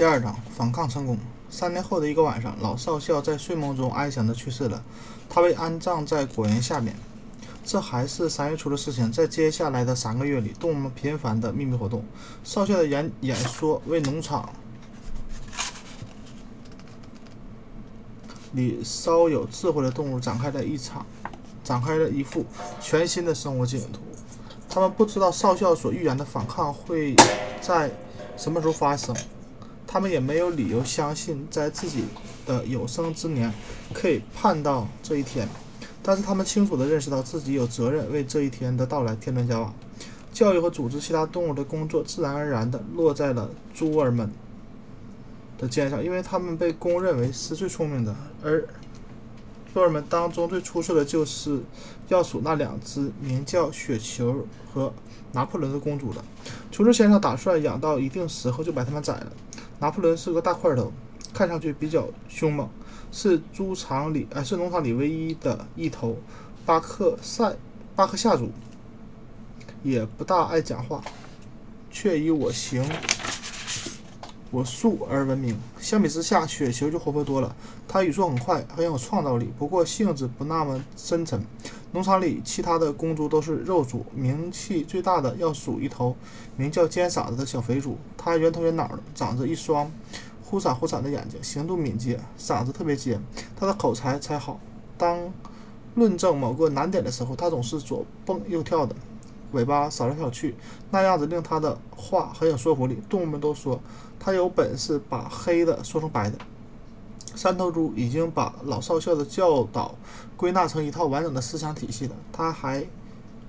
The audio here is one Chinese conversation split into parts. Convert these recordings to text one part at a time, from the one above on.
第二章反抗成功。三年后的一个晚上，老少校在睡梦中安详地去世了。他被安葬在果园下面。这还是三月初的事情。在接下来的三个月里，动物们频繁的秘密活动。少校的演演说为农场里稍有智慧的动物展开了一场，展开了一幅全新的生活景图。他们不知道少校所预言的反抗会在什么时候发生。他们也没有理由相信，在自己的有生之年可以盼到这一天，但是他们清楚地认识到自己有责任为这一天的到来添砖加瓦。教育和组织其他动物的工作自然而然地落在了猪儿们的肩上，因为他们被公认为是最聪明的。而猪儿们当中最出色的就是要数那两只名叫雪球和拿破仑的公主了。厨师先生打算养到一定时候就把它们宰了。拿破仑是个大块头，看上去比较凶猛，是猪场里哎是农场里唯一的一头巴克赛巴克夏猪，也不大爱讲话，却以我行我素而闻名。相比之下，雪球就活泼多了，它语速很快，很有创造力，不过性子不那么深沉。农场里其他的公猪都是肉猪，名气最大的要数一头名叫尖嗓子的小肥猪。它圆头圆脑的，长着一双忽闪忽闪的眼睛，行动敏捷，嗓子特别尖。它的口才才好。当论证某个难点的时候，它总是左蹦右跳的，尾巴扫来扫去，那样子令它的话很有说服力。动物们都说他有本事把黑的说成白的。三头猪已经把老少校的教导归纳成一套完整的思想体系了。他还，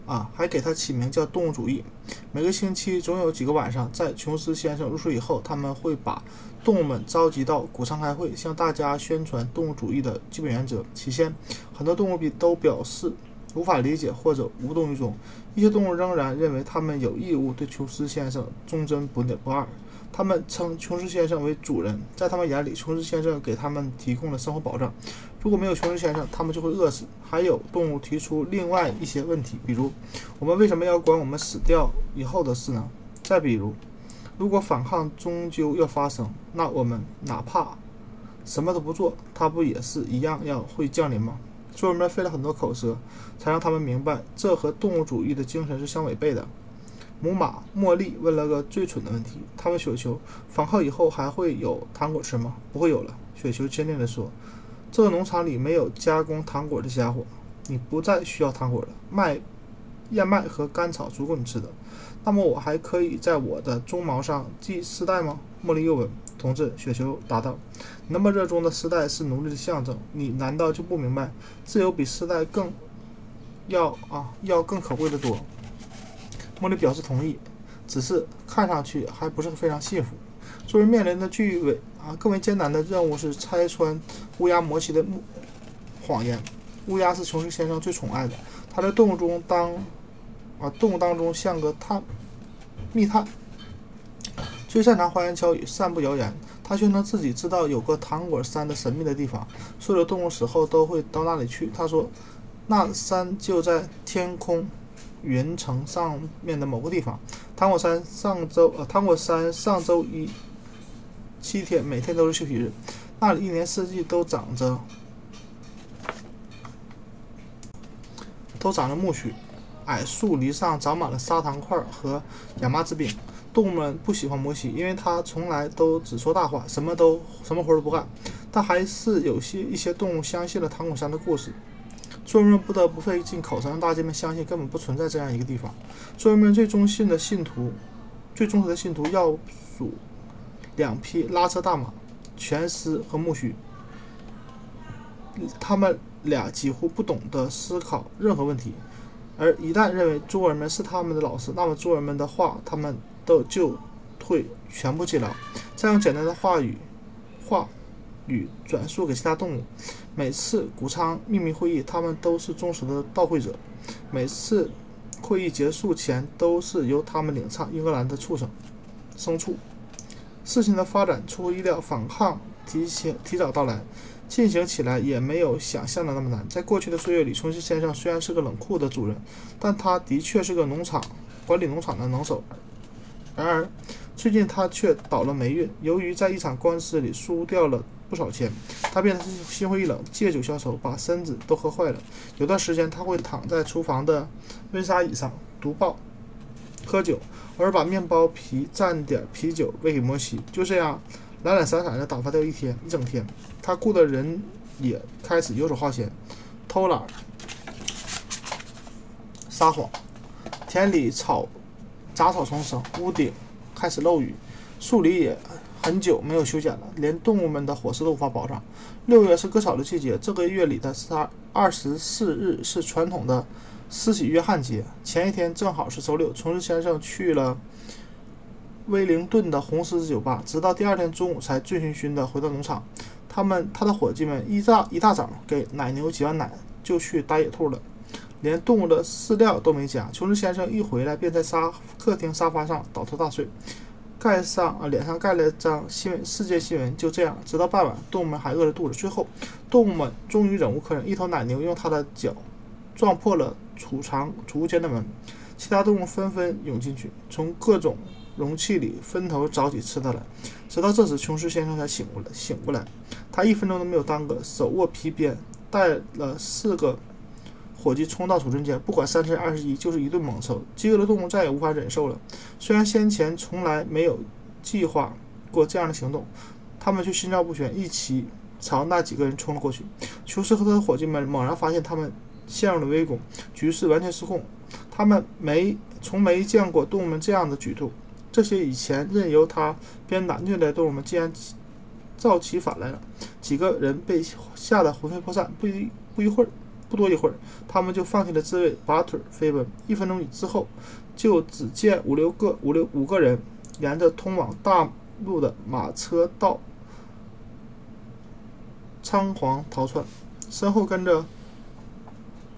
啊，还给他起名叫动物主义。每个星期总有几个晚上，在琼斯先生入睡以后，他们会把动物们召集到谷仓开会，向大家宣传动物主义的基本原则。起先，很多动物都表示无法理解或者无动于衷；一些动物仍然认为他们有义务对琼斯先生忠贞不不二。他们称琼斯先生为主人，在他们眼里，琼斯先生给他们提供了生活保障。如果没有琼斯先生，他们就会饿死。还有动物提出另外一些问题，比如我们为什么要管我们死掉以后的事呢？再比如，如果反抗终究要发生，那我们哪怕什么都不做，它不也是一样要会降临吗？猪人们费了很多口舌，才让他们明白，这和动物主义的精神是相违背的。母马茉莉问了个最蠢的问题：“他问雪球，反抗以后还会有糖果吃吗？”“不会有了。”雪球坚定地说。“这个农场里没有加工糖果的家伙，你不再需要糖果了。麦、燕麦和甘草足够你吃的。那么我还可以在我的鬃毛上系丝带吗？”茉莉又问。“同志。”雪球答道，“那么热衷的丝带是奴隶的象征，你难道就不明白，自由比丝带更要啊要更可贵的多？”茉莉表示同意，只是看上去还不是非常幸福。作为面临的巨伟啊更为艰难的任务是拆穿乌鸦摩奇的谎言。乌鸦是琼斯先生最宠爱的，他在动物中当啊动物当中像个探密探，最擅长花言巧语、散布谣言。他宣称自己知道有个糖果山的神秘的地方，所有动物死后都会到那里去。他说，那山就在天空。云层上面的某个地方，糖果山上周呃，糖果山上周一七天，每天都是休息日。那里一年四季都长着都长着苜蓿，矮树篱上长满了砂糖块和亚麻籽饼。动物们不喜欢摩西，因为他从来都只说大话，什么都什么活都不干。但还是有些一些动物相信了糖果山的故事。猪人不得不费尽口舌让大家们相信根本不存在这样一个地方。猪人们最忠信的信徒，最忠实的信徒要数两匹拉车大马，全丝和苜蓿。他们俩几乎不懂得思考任何问题，而一旦认为猪人们是他们的老师，那么猪人们的话他们都就会全部记牢，再用简单的话语话与转述给其他动物。每次谷仓秘密会议，他们都是忠实的到会者。每次会议结束前，都是由他们领唱英格兰的畜生牲畜。事情的发展出乎意料，反抗提前提早到来，进行起来也没有想象的那么难。在过去的岁月里，琼斯先生虽然是个冷酷的主人，但他的确是个农场管理农场的能手。然而，最近他却倒了霉运，由于在一场官司里输掉了不少钱，他变得心灰意冷，借酒消愁，把身子都喝坏了。有段时间他会躺在厨房的温莎椅上读报、喝酒，偶尔把面包皮蘸点啤酒喂给摩西，就这样懒懒散散地打发掉一天一整天。他雇的人也开始游手好闲，偷懒、撒谎。田里草杂草丛生，屋顶开始漏雨，树篱也很久没有修剪了，连动物们的伙食都无法保障。六月是割草的季节，这个月里的三二十四日是传统的施洗约翰节，前一天正好是周六。琼斯先生去了威灵顿的红狮子酒吧，直到第二天中午才醉醺醺地回到农场。他们他的伙计们一大一大早给奶牛挤完奶，就去打野兔了。连动物的饲料都没加。琼斯先生一回来，便在沙客厅沙发上倒头大睡，盖上啊脸上盖了张新闻世界新闻。就这样，直到傍晚，动物们还饿着肚子。最后，动物们终于忍无可忍，一头奶牛用它的脚撞破了储藏储物间的门，其他动物纷纷涌进去，从各种容器里分头找起吃的来。直到这时，琼斯先生才醒过来。醒过来，他一分钟都没有耽搁，手握皮鞭，带了四个。伙计冲到储存间，不管三七二十一，就是一顿猛抽。饥饿的动物再也无法忍受了。虽然先前从来没有计划过这样的行动，他们却心照不宣，一起朝那几个人冲了过去。琼斯和他的伙计们猛然发现他们陷入了围攻，局势完全失控。他们没从没见过动物们这样的举动。这些以前任由他鞭打虐待动物们，竟然造起反来了。几个人被吓得魂飞魄散。不一不一会儿。不多一会儿，他们就放弃了自卫，拔腿飞奔。一分钟之后，就只见五六个、五六五个人沿着通往大路的马车道仓皇逃窜，身后跟着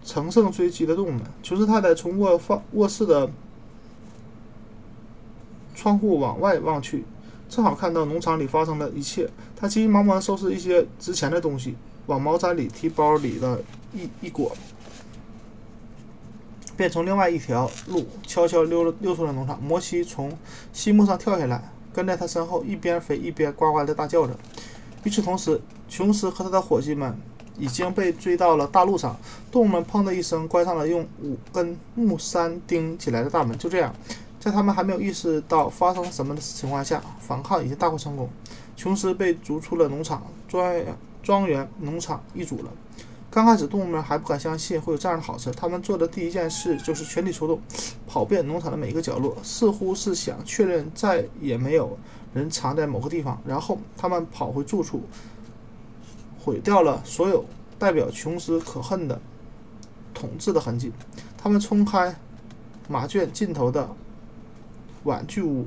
乘胜追击的动物们。琼斯太太从卧房卧室的窗户往外望去，正好看到农场里发生的一切。她急急忙忙收拾一些值钱的东西。往毛毡里提包里的一一裹，便从另外一条路悄悄溜了溜出了农场。摩西从西木上跳下来，跟在他身后，一边飞一边呱呱地大叫着。与此同时，琼斯和他的伙计们已经被追到了大路上。动物们砰的一声关上了用五根木栅钉起来的大门。就这样，在他们还没有意识到发生什么的情况下，反抗已经大获成功。琼斯被逐出了农场庄园。庄园、农场易主了。刚开始，动物们还不敢相信会有这样的好事。他们做的第一件事就是全体出动，跑遍农场的每一个角落，似乎是想确认再也没有人藏在某个地方。然后，他们跑回住处，毁掉了所有代表琼斯可恨的统治的痕迹。他们冲开马圈尽头的玩具屋，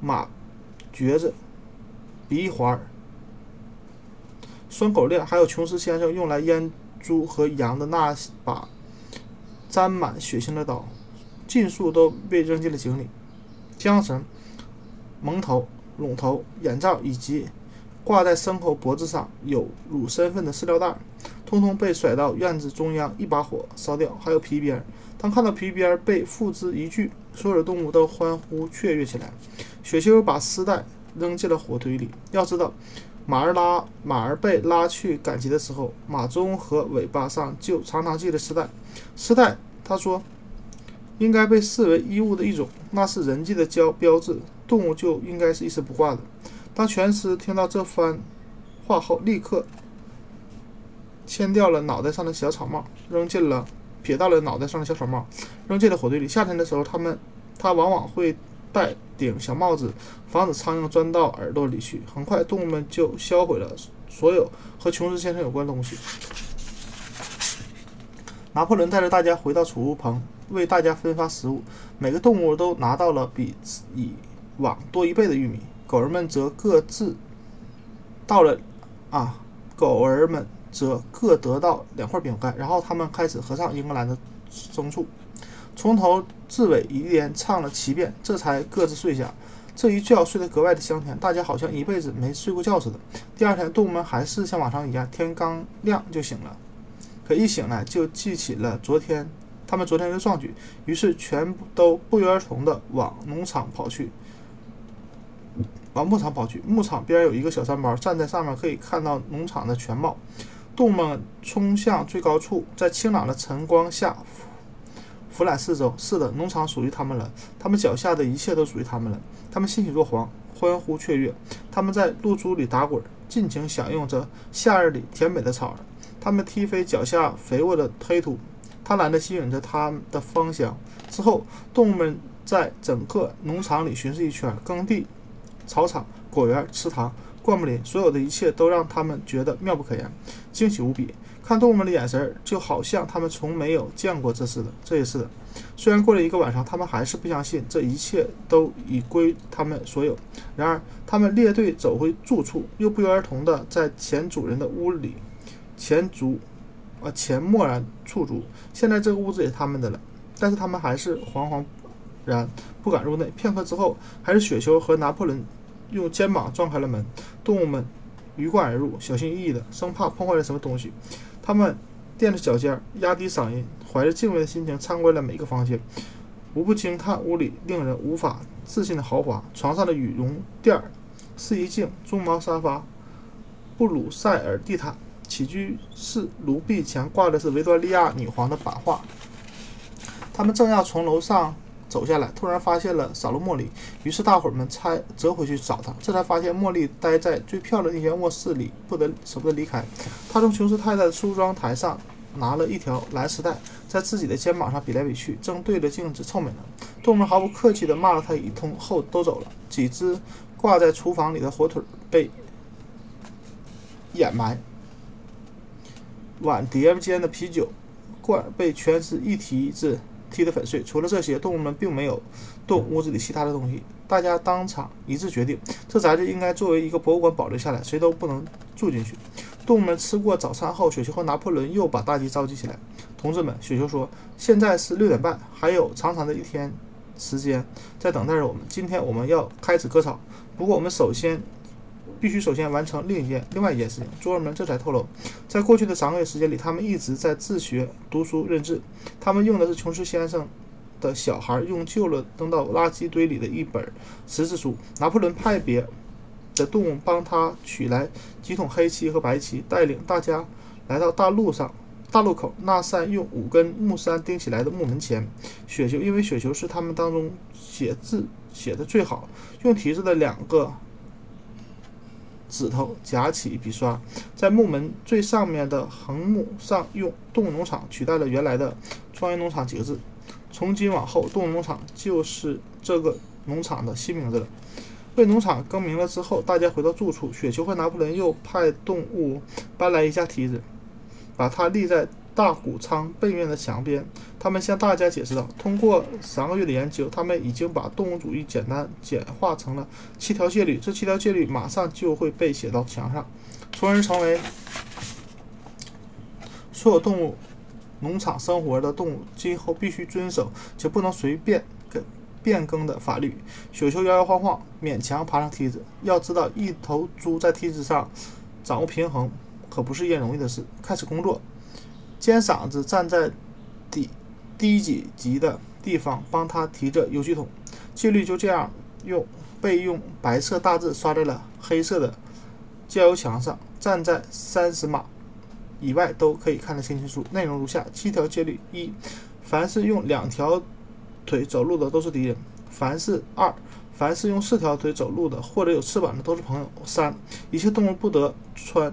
马橛子。鼻环、拴狗链，还有琼斯先生用来阉猪和羊的那把沾满血腥的刀，尽数都被扔进了井里。缰绳、蒙头、笼头、眼罩以及挂在牲口脖子上有乳身份的饲料袋，通通被甩到院子中央，一把火烧掉。还有皮鞭，当看到皮鞭被付之一炬，所有的动物都欢呼雀跃起来。雪球把丝带。扔进了火堆里。要知道，马儿拉马儿被拉去赶集的时候，马鬃和尾巴上就常常系着丝带。丝带，他说，应该被视为衣物的一种，那是人际的标标志。动物就应该是一丝不挂的。当全尸听到这番话后，立刻牵掉了脑袋上的小草帽，扔进了撇到了脑袋上的小草帽，扔进了火堆里。夏天的时候，他们他往往会。戴顶小帽子，防止苍蝇钻到耳朵里去。很快，动物们就销毁了所有和琼斯先生有关的东西。拿破仑带着大家回到储物棚，为大家分发食物。每个动物都拿到了比以往多一倍的玉米。狗儿们则各自到了啊，狗儿们则各得到两块饼干。然后他们开始合唱英格兰的牲畜。从头至伟一连唱了七遍，这才各自睡下。这一觉睡得格外的香甜，大家好像一辈子没睡过觉似的。第二天，动物们还是像往常一样，天刚亮就醒了。可一醒来，就记起了昨天他们昨天的壮举，于是全都不约而同地往农场跑去，往牧场跑去。牧场边有一个小山包，站在上面可以看到农场的全貌。动物们冲向最高处，在清朗的晨光下俯览四周。是的，农场属于他们了，他们脚下的一切都属于他们了。他们欣喜若狂，欢呼雀跃。他们在露珠里打滚，尽情享用着夏日里甜美的草儿。他们踢飞脚下肥沃的黑土，贪婪地吸吮着它的芳香。之后，动物们在整个农场里巡视一圈，耕地、草场、果园、池塘。灌木林，所有的一切都让他们觉得妙不可言，惊喜无比。看动物们的眼神，就好像他们从没有见过这似的。这也是的。虽然过了一个晚上，他们还是不相信这一切都已归他们所有。然而，他们列队走回住处，又不约而同地在前主人的屋里前足，啊，前默然驻足。现在这个屋子也是他们的了，但是他们还是惶惶然不敢入内。片刻之后，还是雪球和拿破仑。用肩膀撞开了门，动物们鱼贯而入，小心翼翼的，生怕碰坏了什么东西。他们垫着脚尖，压低嗓音，怀着敬畏的心情参观了每个房间，无不惊叹屋里令人无法置信的豪华。床上的羽绒垫、试衣镜、棕毛沙发、布鲁塞尔地毯，起居室炉壁墙挂的是维多利亚女皇的版画。他们正要从楼上。走下来，突然发现了扫罗茉莉，于是大伙儿们猜折回去找她，这才发现茉莉待在最漂亮的那间卧室里，不得舍不得离开。她从琼斯太太的梳妆台上拿了一条蓝丝带，在自己的肩膀上比来比去，正对着镜子臭美呢。动物们毫不客气地骂了她一通后都走了。几只挂在厨房里的火腿被掩埋，碗碟间的啤酒罐被全尸一提子。踢得粉碎。除了这些，动物们并没有动屋子里其他的东西。大家当场一致决定，这宅子应该作为一个博物馆保留下来，谁都不能住进去。动物们吃过早餐后，雪球和拿破仑又把大家召集起来。同志们，雪球说：“现在是六点半，还有长长的一天时间在等待着我们。今天我们要开始割草，不过我们首先……”必须首先完成另一件、另外一件事情。猪儿们这才透露，在过去的三个月时间里，他们一直在自学读书认字。他们用的是琼斯先生的小孩用旧了扔到垃圾堆里的一本识字书。拿破仑派别的动物帮他取来几桶黑漆和白漆，带领大家来到大路上、大路口那扇用五根木杉钉起来的木门前。雪球，因为雪球是他们当中写字写的最好，用提子的两个。指头夹起笔刷，在木门最上面的横木上用“动物农场”取代了原来的“庄园农场”几个字。从今往后，“动物农场”就是这个农场的新名字了。为农场更名了之后，大家回到住处。雪球和拿破仑又派动物搬来一架梯子，把它立在。大谷仓背面的墙边，他们向大家解释道：“通过三个月的研究，他们已经把动物主义简单简化成了七条戒律。这七条戒律马上就会被写到墙上，从而成为所有动物农场生活的动物今后必须遵守且不能随便更变更的法律。”雪球摇摇晃晃，勉强爬上梯子。要知道，一头猪在梯子上掌握平衡可不是一件容易的事。开始工作。尖嗓子站在底低几级的地方，帮他提着油漆桶。戒律就这样用被用白色大字刷在了黑色的加油墙上。站在三十码以外都可以看得清清楚。内容如下：七条戒律：一、凡是用两条腿走路的都是敌人；凡是二，凡是用四条腿走路的或者有翅膀的都是朋友；三、一切动物不得穿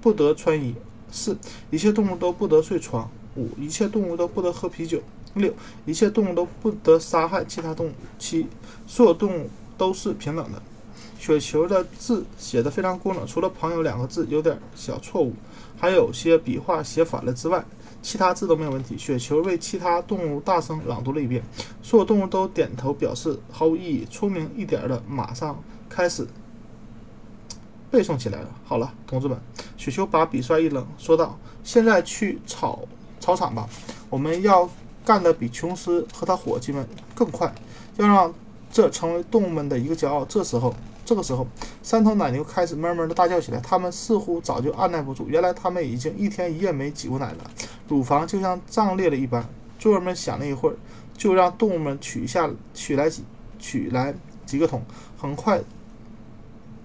不得穿衣。四，一切动物都不得睡床。五，一切动物都不得喝啤酒。六，一切动物都不得杀害其他动物。七，所有动物都是平等的。雪球的字写得非常工整，除了“朋友”两个字有点小错误，还有些笔画写反了之外，其他字都没有问题。雪球为其他动物大声朗读了一遍，所有动物都点头表示毫无异议。聪明一点的马上开始。背诵起来了。好了，同志们，雪球把笔刷一扔，说道：“现在去草操场吧，我们要干得比琼斯和他伙计们更快，要让这成为动物们的一个骄傲。”这时候，这个时候，三头奶牛开始闷闷的大叫起来。它们似乎早就按耐不住，原来它们已经一天一夜没挤过奶了，乳房就像胀裂了一般。猪儿们想了一会儿，就让动物们取下取来几取来几个桶，很快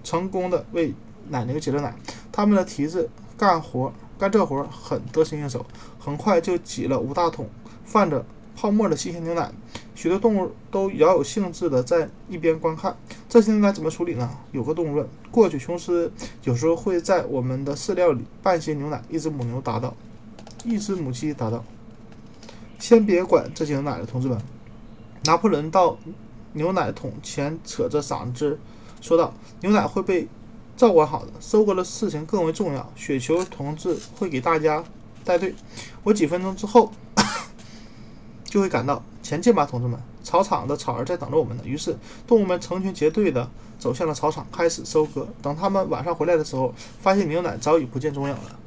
成功的为奶牛挤了奶。他们的蹄子干活干这活很得心应手，很快就挤了五大桶泛着泡沫的新鲜牛奶。许多动物都饶有兴致地在一边观看。这些牛奶怎么处理呢？有个动物问。过去，琼斯有时候会在我们的饲料里拌些牛奶。一只母牛答道。一只母鸡答道：“先别管这些牛奶了，同志们。”拿破仑到牛奶桶前，扯着嗓子说道：“牛奶会被照管好的，收割的事情更为重要。雪球同志会给大家带队。我几分钟之后 就会赶到。前进吧，同志们！草场的草儿在等着我们呢。”于是，动物们成群结队的走向了草场，开始收割。等他们晚上回来的时候，发现牛奶早已不见踪影了。